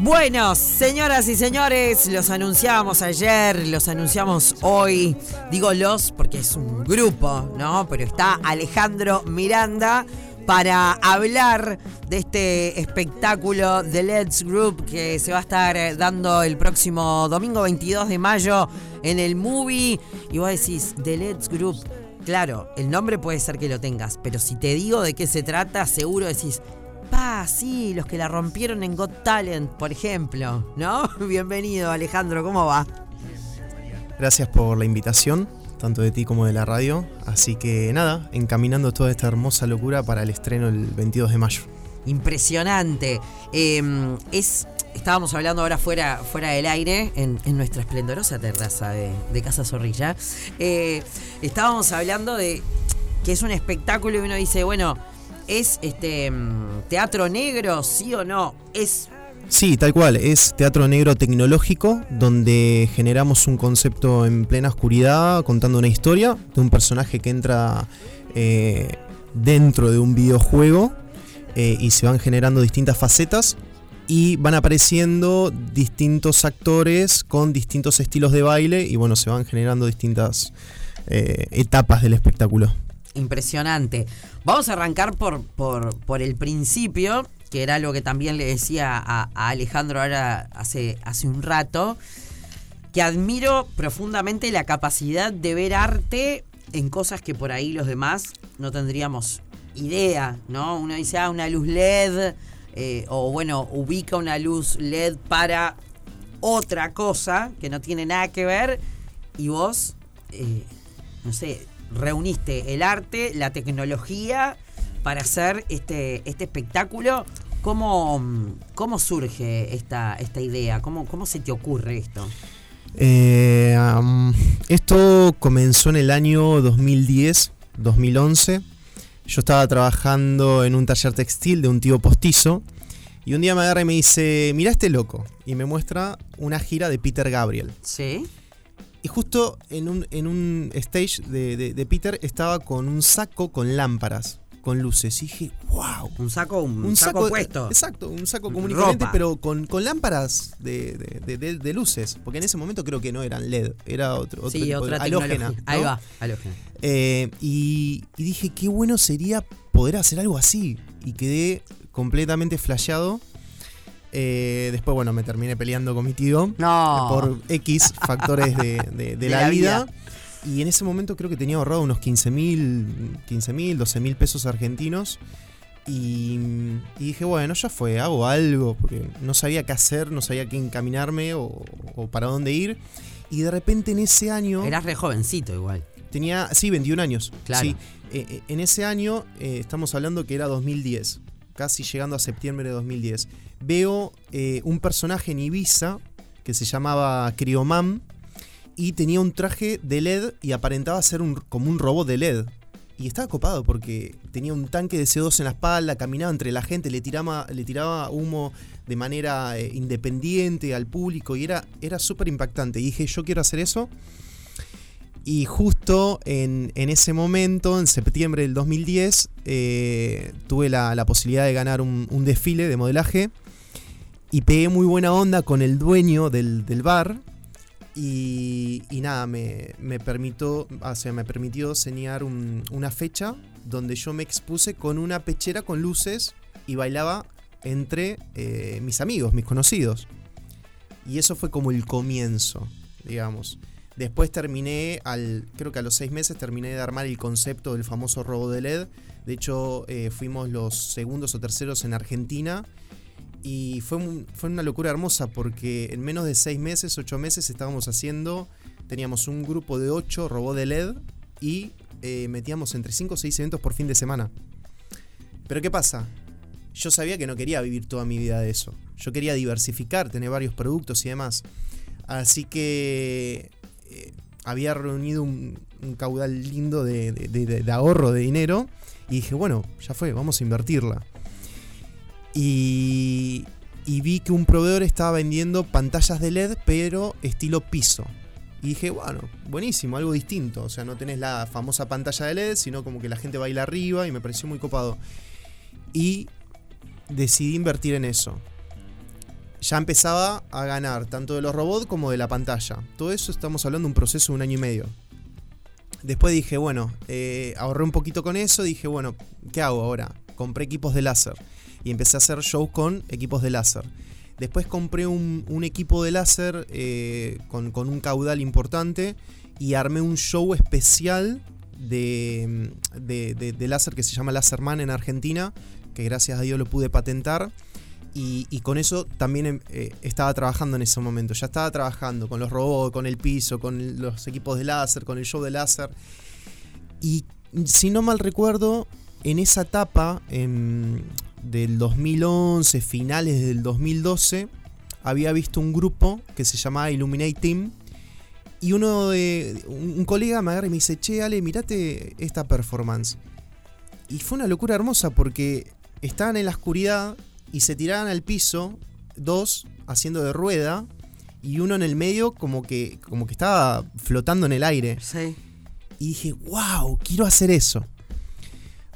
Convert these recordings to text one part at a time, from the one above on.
Bueno, señoras y señores, los anunciamos ayer, los anunciamos hoy. Digo los porque es un grupo, ¿no? Pero está Alejandro Miranda para hablar de este espectáculo de Let's Group que se va a estar dando el próximo domingo 22 de mayo en el movie. Y vos decís, The Let's Group. Claro, el nombre puede ser que lo tengas, pero si te digo de qué se trata, seguro decís, Pa, sí, los que la rompieron en Got Talent, por ejemplo, ¿no? Bienvenido, Alejandro, ¿cómo va? Gracias por la invitación, tanto de ti como de la radio. Así que nada, encaminando toda esta hermosa locura para el estreno el 22 de mayo. Impresionante. Em, es, estábamos hablando ahora fuera, fuera del aire, en, nuestra esplendorosa terraza de, Casa Zorrilla. Eh, estábamos hablando de que es un espectáculo y uno dice, bueno, ¿Es este mm, teatro negro, sí o no? Es Sí, tal cual, es teatro negro tecnológico donde generamos un concepto en plena oscuridad contando una historia de un personaje que entra eh, dentro de un videojuego eh, y se van generando distintas facetas y van apareciendo distintos actores con distintos estilos de baile y bueno, se van generando distintas eh, etapas del espectáculo impresionante. Vamos a arrancar por, por, el principio, que era lo que también le decía a, Alejandro ahora hace, hace un rato, que admiro profundamente la capacidad de ver arte en cosas que por ahí los demás no tendríamos idea, ¿no? Uno dice, ah, una luz LED, eh, o bueno, ubica una luz LED para otra cosa que no tiene nada que ver, y vos, eh, no sé, reuniste el arte, la tecnología para hacer este, este espectáculo. ¿Cómo, ¿Cómo, surge esta, esta idea? ¿Cómo, ¿Cómo se te ocurre esto? Eh, esto comenzó en el año 2010, 2011. Yo estaba trabajando en un taller textil de un tío postizo. Y un día me agarra y me dice, mira este loco. Y me muestra una gira de Peter Gabriel. Sí. Y justo en un, en un stage de, Peter estaba con un saco con lámparas, con luces. Y dije, wow. Un saco, un, saco, puesto. Exacto, un saco común pero con, con lámparas de, luces. Porque en ese momento creo que no eran LED, era otro, otro sí, otra halógena. Ahí va, halógena. Eh, y, y dije, qué bueno sería poder hacer algo así. Y quedé completamente flasheado eh, después, bueno, me terminé peleando con mi tío por X factores de, la, vida. Y en ese momento creo que tenía ahorrado unos 15 mil, 15 mil, 12 mil pesos argentinos. Y, dije, bueno, ya fue, hago algo, porque no sabía qué hacer, no sabía qué encaminarme o, para dónde ir. Y de repente en ese año... Eras re jovencito igual. Tenía, sí, 21 años. Claro. Sí. Eh, eh, en ese año, estamos hablando que era 2010 casi llegando a septiembre de 2010, veo eh, un personaje en Ibiza que se llamaba Criomam y tenía un traje de LED y aparentaba ser un, como un robot de LED. Y estaba copado porque tenía un tanque de CO2 en la espalda, caminaba entre la gente, le tiraba, le tiraba humo de manera eh, independiente al público y era, era súper impactante. Y dije, yo quiero hacer eso. Y justo en, ese momento, en septiembre del 2010, eh, tuve la, posibilidad de ganar un, desfile de modelaje y pegué muy buena onda con el dueño del, bar. Y, nada, me, permitió, me permitió señalar una fecha donde yo me expuse con una pechera con luces y bailaba entre eh, mis amigos, mis conocidos. Y eso fue como el comienzo, digamos. Después terminé, al, creo que a los seis meses terminé de armar el concepto del famoso robo de LED. De hecho, eh, fuimos los segundos o terceros en Argentina. Y fue, fue una locura hermosa porque en menos de seis meses, ocho meses estábamos haciendo, teníamos un grupo de ocho robots de LED y eh, metíamos entre cinco o seis eventos por fin de semana. Pero ¿qué pasa? Yo sabía que no quería vivir toda mi vida de eso. Yo quería diversificar, tener varios productos y demás. Así que eh, había reunido un, caudal lindo de, ahorro de dinero y dije, bueno, ya fue, vamos a invertirla. Y, vi que un proveedor estaba vendiendo pantallas de LED, pero estilo piso. Y dije, bueno, buenísimo, algo distinto. O sea, no tenés la famosa pantalla de LED, sino como que la gente baila arriba y me pareció muy copado. Y decidí invertir en eso. Ya empezaba a ganar tanto de los robots como de la pantalla. Todo eso estamos hablando de un proceso de un año y medio. Después dije, bueno, eh, ahorré un poquito con eso, dije, bueno, ¿qué hago ahora? Compré equipos de láser y empecé a hacer shows con equipos de láser. Después compré un, equipo de láser eh, con, un caudal importante y armé un show especial de, de, de- de láser que se llama Laserman en Argentina, que gracias a Dios lo pude patentar. Y, con eso también em, eh, estaba trabajando en ese momento. Ya estaba trabajando con los robots, con el piso, con los equipos de láser, con el show de láser. Y si no mal recuerdo, en esa etapa em, del 2011, finales del 2012, había visto un grupo que se llamaba Illuminate Team. Y uno de. Un colega me agarra y me dice, che, Ale, mirate esta performance. Y fue una locura hermosa porque estaban en la oscuridad y se tiraban al piso, dos haciendo de rueda, y uno en el medio como que, como que estaba flotando en el aire. Sí. Y dije, wow, quiero hacer eso.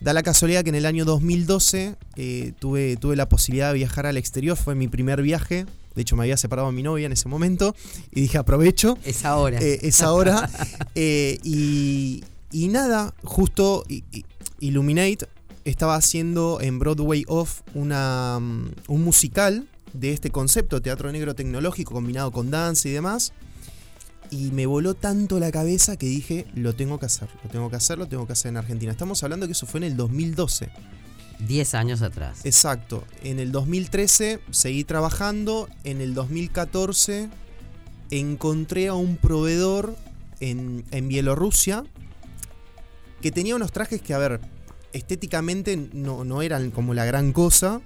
Da la casualidad que en el año 2012 eh, tuve, tuve la posibilidad de viajar al exterior, fue mi primer viaje. De hecho, me había separado a mi novia en ese momento y dije, aprovecho. Es ahora. Eh, es ahora. Eh, y, y nada, justo Illuminate estaba haciendo en Broadway Off una, mm, un musical de este concepto, teatro negro tecnológico combinado con danza y demás. Y me voló tanto la cabeza que dije, lo tengo que hacer, lo tengo que hacer, lo tengo que hacer en Argentina. Estamos hablando que eso fue en el 2012. 10 años atrás. Exacto. En el 2013 seguí trabajando. En el 2014 encontré a un proveedor en, en Bielorrusia que tenía unos trajes que, a ver, estéticamente no, no eran como la gran cosa,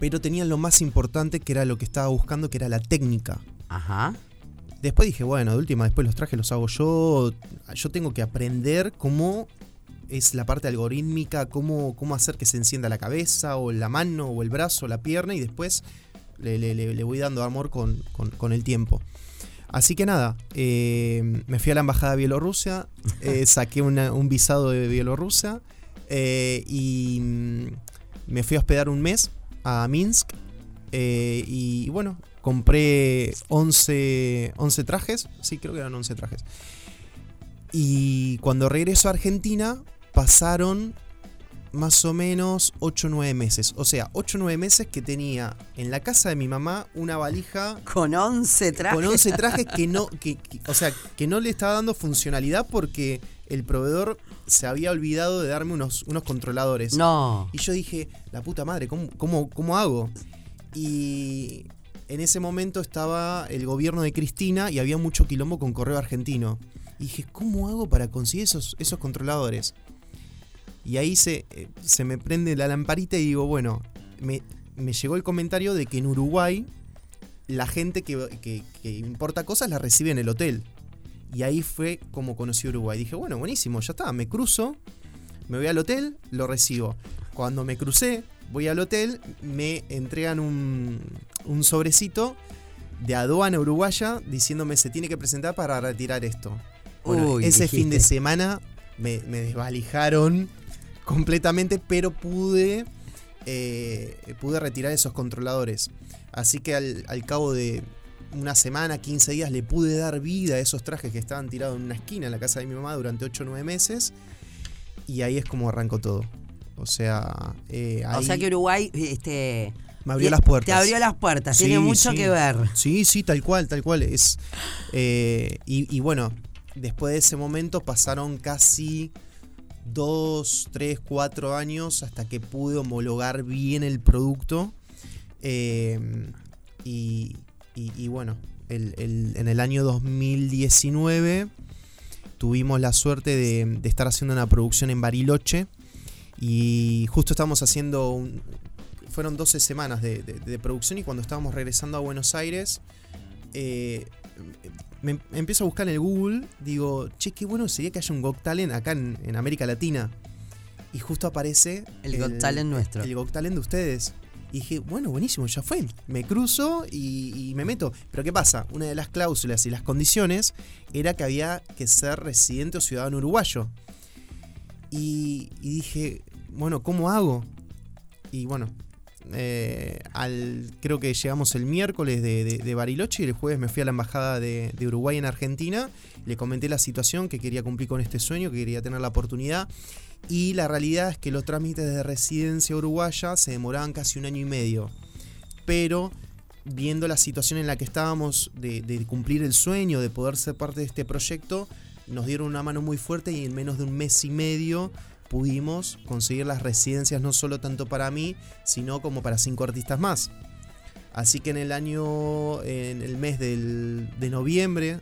pero tenían lo más importante que era lo que estaba buscando, que era la técnica. Ajá. Después dije, bueno, de última, después los trajes los hago yo. Yo tengo que aprender cómo es la parte algorítmica, cómo, cómo hacer que se encienda la cabeza, o la mano, o el brazo, o la pierna, y después le, le- le- voy dando amor con, con- con el tiempo. Así que nada, eh, me fui a la embajada de Bielorrusia, eh, saqué una- un visado de Bielorrusia eh, y mm, me fui a hospedar un mes a Minsk. y bueno, compré 11, 11 trajes, sí, creo que eran 11 trajes. Y cuando regreso a Argentina, pasaron más o menos 8 o 9 meses. O sea, 8 o 9 meses que tenía en la casa de mi mamá una valija Con 11 trajes. con 11 trajes que no, que, que- o sea, que no le estaba dando funcionalidad porque el proveedor se había olvidado de darme unos, unos controladores. No. Y yo dije, la puta madre, ¿cómo, cómo, cómo hago? Y en ese momento estaba el gobierno de Cristina y había mucho quilombo con correo argentino. Y dije, ¿cómo hago para conseguir esos, esos controladores? Y ahí se, eh, se me prende la lamparita y digo, bueno, me, me llegó el comentario de que en Uruguay la gente que, que- que importa cosas la recibe en el hotel. Y ahí fue como conocí Uruguay. Dije, bueno, buenísimo, ya está, me cruzo, me voy al hotel, lo recibo. Cuando me crucé, voy al hotel, me entregan un, un sobrecito de aduana uruguaya diciéndome se tiene que presentar para retirar esto. Bueno, Uy, ese fin de semana me, me desvalijaron completamente, pero pude, eh, pude retirar esos controladores. Así que al, al cabo de una semana, 15 días, le pude dar vida a esos trajes que estaban tirados en una esquina en la casa de mi mamá durante 8 o 9 meses. Y ahí es como arrancó todo. O sea, eh, O ahí sea que Uruguay este, me abrió las puertas. Te abrió las puertas. Sí, Tiene mucho sí. que ver. Sí, sí, tal cual, tal cual. Es, eh, y, y bueno, después de ese momento pasaron casi dos, tres, cuatro años hasta que pude homologar bien el producto. Eh, y, y- bueno, el- en el año 2019 tuvimos la suerte de, estar haciendo una producción en Bariloche. Y justo estábamos haciendo fueron 12 semanas de producción y cuando estábamos regresando a Buenos Aires, eh, me, me empiezo a buscar en el Google, digo, che, qué bueno sería que haya un Got Talent acá en, en América Latina. Y justo aparece El Got Talent nuestro. El Got Talent de ustedes. Y dije, bueno, buenísimo, ya fue. Me cruzo y, y me meto. Pero ¿qué pasa? Una de las cláusulas y las condiciones era que había que ser residente o ciudadano uruguayo. Y, y dije, bueno, ¿cómo hago? Y bueno, eh, al, creo que llegamos el miércoles de, Bariloche y el jueves me fui a la embajada de, de, Uruguay en Argentina. Le comenté la situación, que quería cumplir con este sueño, que quería tener la oportunidad. Y la realidad es que los trámites de residencia uruguaya se demoraban casi un año y medio. Pero viendo la situación en la que estábamos de cumplir el sueño, de poder ser parte de este proyecto, nos dieron una mano muy fuerte y en menos de un mes y medio pudimos conseguir las residencias no solo tanto para mí, sino como para cinco artistas más. Así que en el año, en el mes del, de noviembre,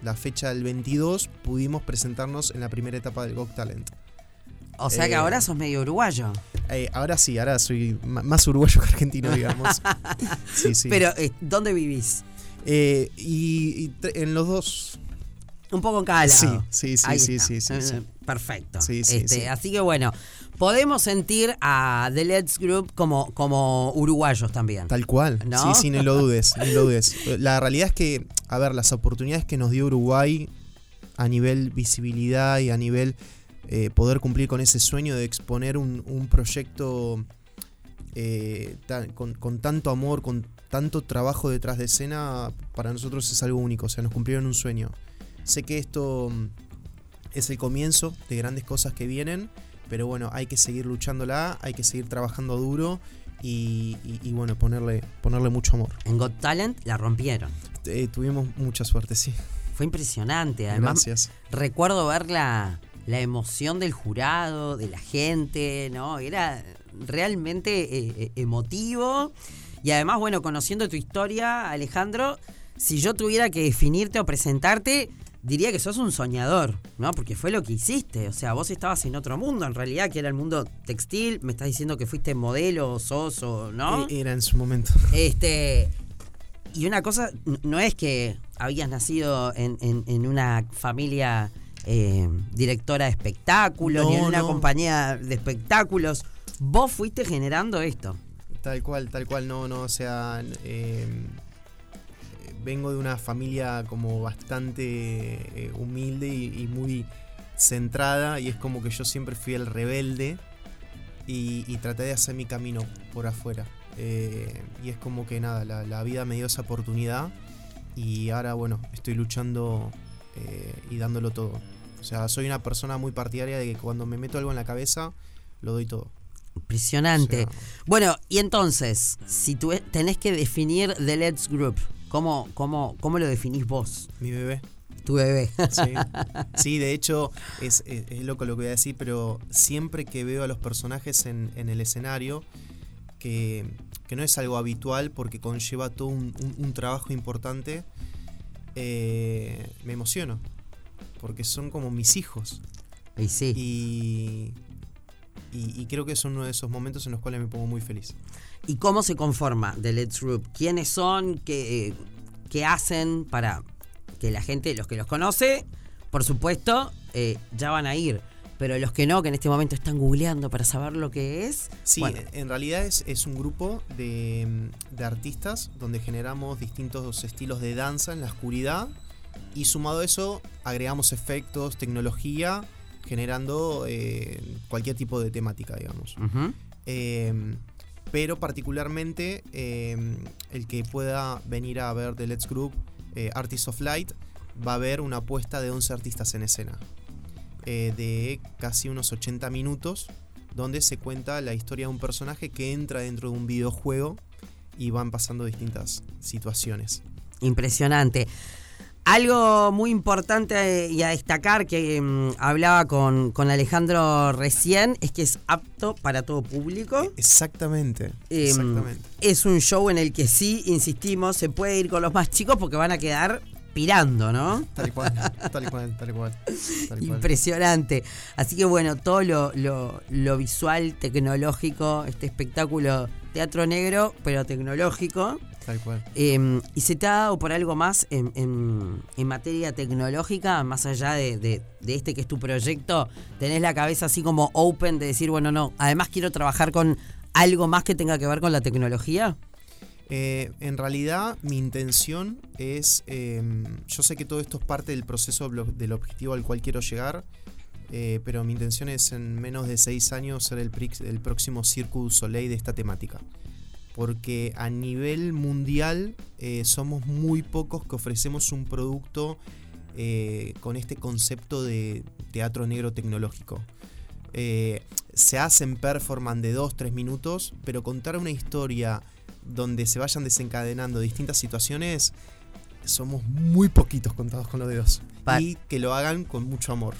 la fecha del 22, pudimos presentarnos en la primera etapa del Got Talent. O sea que eh, ahora sos medio uruguayo. Eh, ahora sí, ahora soy más uruguayo que argentino, digamos. sí, sí. Pero, eh, ¿dónde vivís? y, en los dos. Un poco en cada lado. Sí, sí, sí, sí, sí, Perfecto. Este, así que bueno, podemos sentir a The Let's Group como, como uruguayos también. Tal cual. Sí, sí, ni lo dudes, ni lo dudes. La realidad es que, a ver, las oportunidades que nos dio Uruguay a nivel visibilidad y a nivel eh, poder cumplir con ese sueño de exponer un, proyecto eh, con, tanto amor, con tanto trabajo detrás de escena, para nosotros es algo único, o sea, nos cumplieron un sueño. Sé que esto es el comienzo de grandes cosas que vienen, pero bueno, hay que seguir luchándola, hay que seguir trabajando duro y, bueno, ponerle, ponerle mucho amor. En Got Talent la rompieron. Eh, tuvimos mucha suerte, sí. Fue impresionante, además. Gracias. Recuerdo ver la, la emoción del jurado, de la gente, ¿no? Era realmente eh, eh, emotivo. Y además, bueno, conociendo tu historia, Alejandro, si yo tuviera que definirte o presentarte, diría que sos un soñador, ¿no? Porque fue lo que hiciste. O sea, vos estabas en otro mundo, en realidad, que era el mundo textil. Me estás diciendo que fuiste modelo, sos o, ¿no? E-, era en su momento. Este. Y una cosa, no es que habías nacido en, una familia eh, directora de espectáculos, ni en una compañía de espectáculos. Vos fuiste generando esto. Tal cual, tal cual, no, no, o sea, eh, vengo de una familia como bastante eh, humilde y, muy centrada y es como que yo siempre fui el rebelde y, traté de hacer mi camino por afuera. Eh, y es como que nada, la, vida me dio esa oportunidad y ahora bueno, estoy luchando eh, y dándolo todo. O sea, soy una persona muy partidaria de que cuando me meto algo en la cabeza, lo doy todo. Impresionante. bueno, y entonces, si tú tenés que definir The Let's Group, ¿Cómo, cómo, cómo lo definís vos? Mi bebé. Tu bebé. Sí, de hecho, es, loco lo que voy a decir, pero siempre que veo a los personajes en, el escenario, que, no es algo habitual porque conlleva todo un, trabajo importante, eh, me emociono. Porque son como mis hijos. Y sí. Y, y, creo que es uno de esos momentos en los cuales me pongo muy feliz. ¿Y cómo se conforma The Let's Group? ¿Quiénes son? ¿Qué, qué hacen para que la gente, los que los conoce, por supuesto, eh, ya van a ir? Pero los que no, que en este momento están googleando para saber lo que es. Sí, en realidad es, es un grupo de, de artistas donde generamos distintos estilos de danza en la oscuridad y sumado a eso agregamos efectos, tecnología generando eh, cualquier tipo de temática, digamos. Em, pero particularmente em, el que pueda venir a ver The Let's Group eh, Artists of Light va a ver una apuesta de 11 artistas en escena, eh, de casi unos 80 minutos, donde se cuenta la historia de un personaje que entra dentro de un videojuego y van pasando distintas situaciones. Impresionante. Algo muy importante y a destacar que mm, hablaba con, Alejandro recién es que es apto para todo público. Exactamente, em, exactamente. Es un show en el que sí, insistimos, se puede ir con los más chicos porque van a quedar pirando, ¿no? Tal cual, tal cual, tal cual. Impresionante. Así que bueno, todo lo, lo, visual, tecnológico, este espectáculo teatro negro, pero tecnológico. Tal cual. Em, ¿Y se te ha dado por algo más en, en, materia tecnológica, más allá de, de, este que es tu proyecto? ¿Tenés la cabeza así como open de decir, bueno, no, además quiero trabajar con algo más que tenga que ver con la tecnología? Eh, en realidad mi intención es, em, yo sé que todo esto es parte del proceso del objetivo al cual quiero llegar, eh, pero mi intención es en menos de seis años ser el, el próximo Circus Soleil de esta temática. Porque a nivel mundial eh, somos muy pocos que ofrecemos un producto eh, con este concepto de teatro negro tecnológico. Eh, se hacen performance de 2-3 minutos, pero contar una historia donde se vayan desencadenando distintas situaciones, somos muy poquitos contados con los dedos. Pa- y que lo hagan con mucho amor.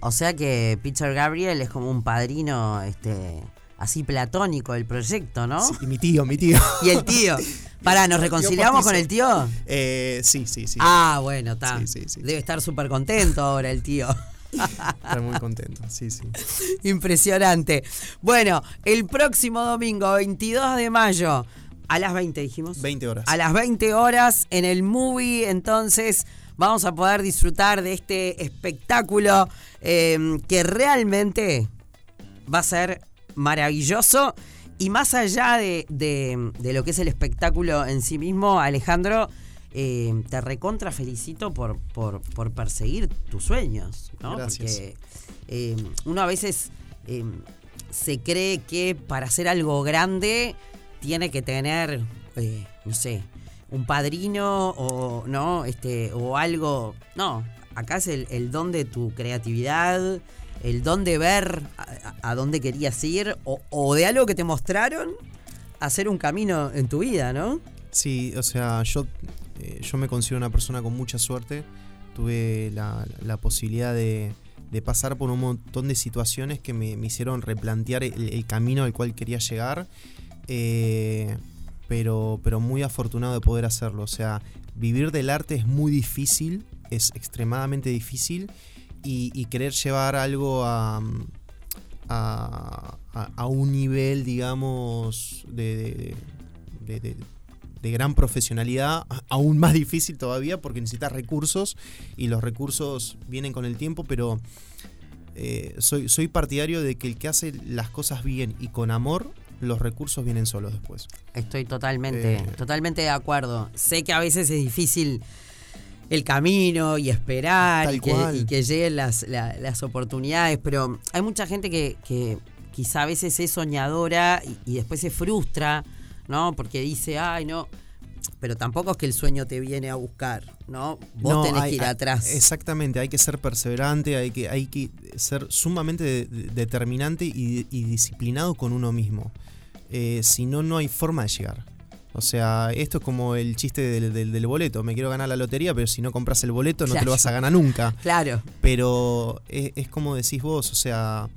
O sea que Peter Gabriel es como un padrino este así platónico del proyecto, ¿no? Sí, y mi tío, mi tío. Y el tío. Pará, ¿nos reconciliamos con el tío? Eh, sí, sí, sí. Ah, bueno, está. Sí, sí, sí. Debe estar súper contento ahora el tío. Estar muy contento. Sí, sí. Impresionante. Bueno, el próximo domingo, 22 de mayo, a las 20 dijimos. 20 horas. A las 20 horas en el movie, entonces vamos a poder disfrutar de este espectáculo eh, que realmente va a ser maravilloso. Y más allá de, de- de lo que es el espectáculo en sí mismo, Alejandro, eh, te recontra felicito por, por, por perseguir tus sueños, ¿no? Gracias. Porque eh, uno a veces eh, se cree que para hacer algo grande tiene que tener, no sé, un padrino o no, este, o algo. No, acá es el, el don de tu creatividad, el don de ver a, dónde querías ir, o, de algo que te mostraron hacer un camino en tu vida, ¿no? Sí, o sea, yo, eh, yo me considero una persona con mucha suerte. Tuve la, posibilidad de, pasar por un montón de situaciones que me, hicieron replantear el, el camino al cual quería llegar. eh, pero, pero muy afortunado de poder hacerlo. O sea, vivir del arte es muy difícil, es extremadamente difícil. Y, y querer llevar algo a, a, a- un nivel, digamos, de, de- de- de- gran profesionalidad, aún más difícil todavía porque necesitas recursos y los recursos vienen con el tiempo, pero eh, soy, soy partidario de que el que hace las cosas bien y con amor, los recursos vienen solos después. Estoy totalmente, Eh. totalmente de acuerdo. Sé que a veces es difícil el camino y esperar y que, cual. y que lleguen las, la- las oportunidades, pero hay mucha gente que, que quizá a veces es soñadora y, y después se frustra, ¿no? Porque dice, ay, no. Pero tampoco es que el sueño te viene a buscar, ¿no? Vos No, tenés hay- que ir atrás. Exactamente, hay que ser perseverante, hay que, hay que ser sumamente de- de- determinante y, y disciplinado con uno mismo. Eh, si no, no hay forma de llegar. O sea, esto es como el chiste del, del- del boleto. Me quiero ganar la lotería, pero si no compras el boleto no te lo vas a ganar nunca. Claro, Pero es, es como decís vos, o sea,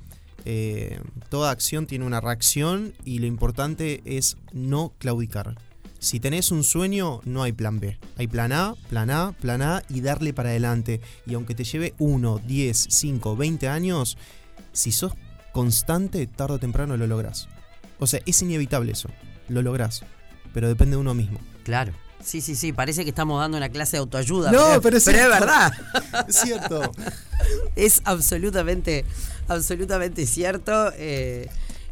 eh, toda acción tiene una reacción y lo importante es no claudicar. Si tenés un sueño, no hay plan B. Hay plan A, plan A, plan A y darle para adelante. Y aunque te lleve 1, 10, 5, 20 años, si sos constante, tarde o temprano lo lográs. O sea, es inevitable eso. Lo lográs. Pero depende de uno mismo. claro. Sí, sí, sí, parece que estamos dando una clase de autoayuda. No, pero es pero es verdad. Es cierto. Es absolutamente, absolutamente cierto. eh,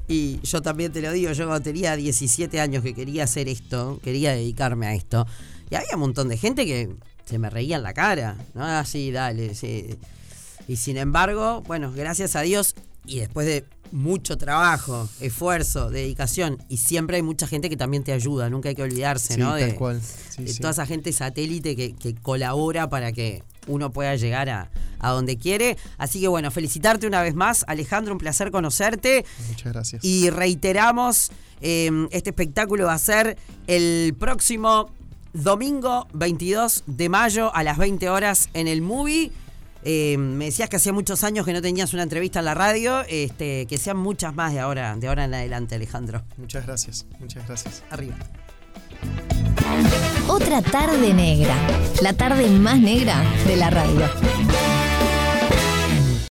y yo también te lo digo, yo cuando tenía 17 años que quería hacer esto, quería dedicarme a esto, y había un montón de gente que se me reía en la cara, ¿no? Así, dale, sí. Y sin embargo, bueno, gracias a Dios, y después de mucho trabajo, esfuerzo, dedicación, y siempre hay mucha gente que también te ayuda, nunca hay que olvidarse, Sí, ¿no? tal De- cual. Sí, de sí. toda esa gente satélite que, que colabora para que uno pueda llegar a, a donde quiere. Así que bueno, felicitarte una vez más, Alejandro, un placer conocerte. Muchas gracias. Y reiteramos, eh, este espectáculo va a ser el próximo domingo 22 de mayo a las 20 horas en el movie. Eh, me decías que hacía muchos años que no tenías una entrevista en la radio, este, que sean muchas más de ahora, de ahora en adelante, Alejandro. Muchas gracias. Muchas gracias. Arriba. Otra tarde negra. La tarde más negra de la radio.